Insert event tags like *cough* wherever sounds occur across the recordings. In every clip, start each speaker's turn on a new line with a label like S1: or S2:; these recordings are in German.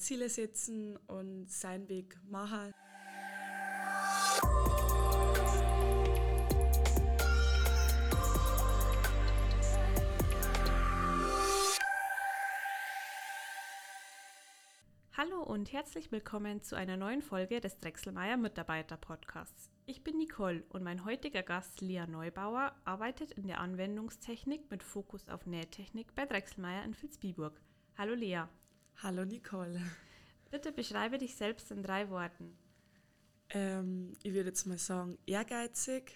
S1: Ziele setzen und seinen Weg machen.
S2: Hallo und herzlich willkommen zu einer neuen Folge des Drechselmeier Mitarbeiter Podcasts. Ich bin Nicole und mein heutiger Gast Lia Neubauer arbeitet in der Anwendungstechnik mit Fokus auf Nähtechnik bei Drechselmeier in Vilsbiburg. Hallo Lea.
S1: Hallo Nicole.
S2: Bitte beschreibe dich selbst in drei Worten.
S1: Ähm, ich würde jetzt mal sagen, ehrgeizig,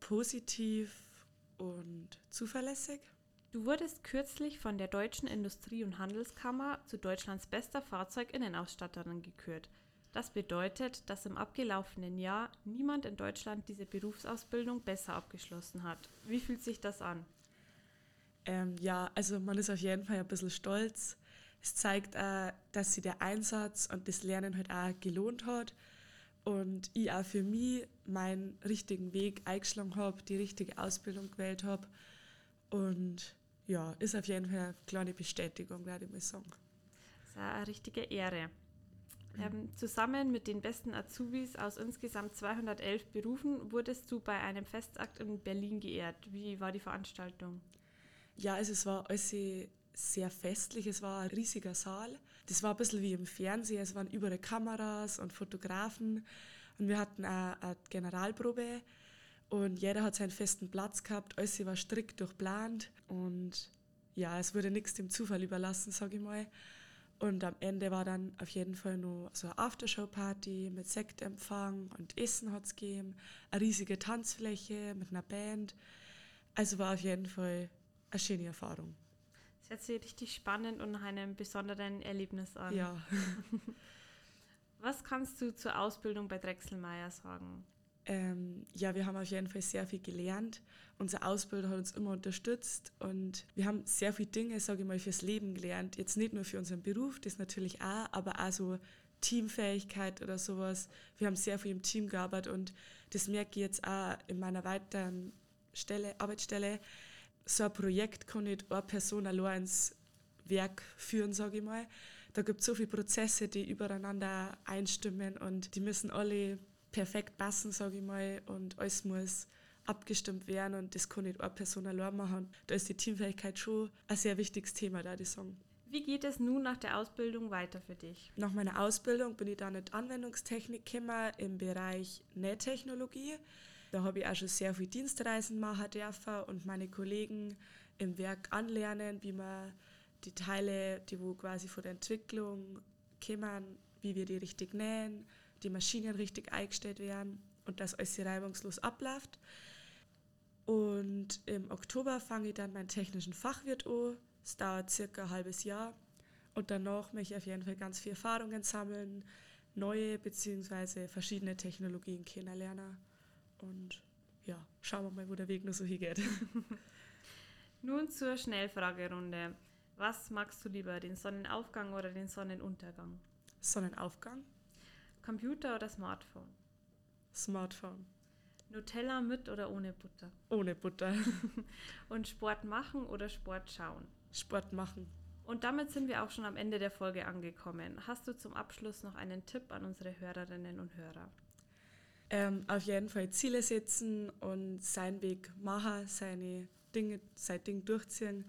S1: positiv und zuverlässig.
S2: Du wurdest kürzlich von der Deutschen Industrie- und Handelskammer zu Deutschlands bester Fahrzeuginnenausstatterin gekürt. Das bedeutet, dass im abgelaufenen Jahr niemand in Deutschland diese Berufsausbildung besser abgeschlossen hat. Wie fühlt sich das an?
S1: Ähm, ja, also man ist auf jeden Fall ein bisschen stolz. Es zeigt auch, dass sich der Einsatz und das Lernen halt auch gelohnt hat und ich auch für mich meinen richtigen Weg eingeschlagen habe, die richtige Ausbildung gewählt habe. Und ja, ist auf jeden Fall eine kleine Bestätigung, werde ich mal sagen.
S2: Das ist eine richtige Ehre. Ähm, zusammen mit den besten Azubis aus insgesamt 211 Berufen wurdest du bei einem Festakt in Berlin geehrt. Wie war die Veranstaltung?
S1: Ja, also es war alles sehr festlich. Es war ein riesiger Saal. Das war ein bisschen wie im Fernsehen. Es waren überall Kameras und Fotografen. Und wir hatten auch eine Generalprobe. Und jeder hat seinen festen Platz gehabt. Alles war strikt durchplant. Und ja, es wurde nichts dem Zufall überlassen, sage ich mal. Und am Ende war dann auf jeden Fall noch so eine Aftershow-Party mit Sektempfang und Essen hat es gegeben. Eine riesige Tanzfläche mit einer Band. Also war auf jeden Fall eine schöne Erfahrung.
S2: Das hört sich richtig spannend und nach einem besonderen Erlebnis an.
S1: Ja. *laughs*
S2: Was kannst du zur Ausbildung bei Drechselmeier sagen?
S1: Ähm, ja, wir haben auf jeden Fall sehr viel gelernt. Unser Ausbilder hat uns immer unterstützt und wir haben sehr viele Dinge, sage ich mal, fürs Leben gelernt. Jetzt nicht nur für unseren Beruf, das natürlich auch, aber auch so Teamfähigkeit oder sowas. Wir haben sehr viel im Team gearbeitet und das merke ich jetzt auch in meiner weiteren Stelle, Arbeitsstelle so ein Projekt kann nicht eine Person allein ins Werk führen, sage ich mal. Da gibt es so viele Prozesse, die übereinander einstimmen und die müssen alle perfekt passen, sage ich mal, und alles muss abgestimmt werden und das kann nicht eine Person allein machen. Da ist die Teamfähigkeit schon ein sehr wichtiges Thema, da ich sagen.
S2: Wie geht es nun nach der Ausbildung weiter für dich?
S1: Nach meiner Ausbildung bin ich dann in die Anwendungstechnik gekommen im Bereich Nähtechnologie. Da habe ich auch schon sehr viele Dienstreisen machen dürfen und meine Kollegen im Werk anlernen, wie man die Teile, die wo quasi von der Entwicklung kommen, wie wir die richtig nähen, die Maschinen richtig eingestellt werden und dass alles reibungslos abläuft. Und im Oktober fange ich dann meinen technischen Fachwirt an. Es dauert circa ein halbes Jahr. Und danach möchte ich auf jeden Fall ganz viele Erfahrungen sammeln, neue bzw. verschiedene Technologien kennenlernen. Und ja, schauen wir mal, wo der Weg noch so hingeht. *laughs*
S2: Nun zur Schnellfragerunde. Was magst du lieber, den Sonnenaufgang oder den Sonnenuntergang?
S1: Sonnenaufgang.
S2: Computer oder Smartphone?
S1: Smartphone.
S2: Nutella mit oder ohne Butter?
S1: Ohne Butter. *laughs*
S2: Und Sport machen oder Sport schauen?
S1: Sport machen.
S2: Und damit sind wir auch schon am Ende der Folge angekommen. Hast du zum Abschluss noch einen Tipp an unsere Hörerinnen und Hörer?
S1: Ähm, auf jeden Fall Ziele setzen und seinen Weg machen, seine Dinge, sein Ding durchziehen.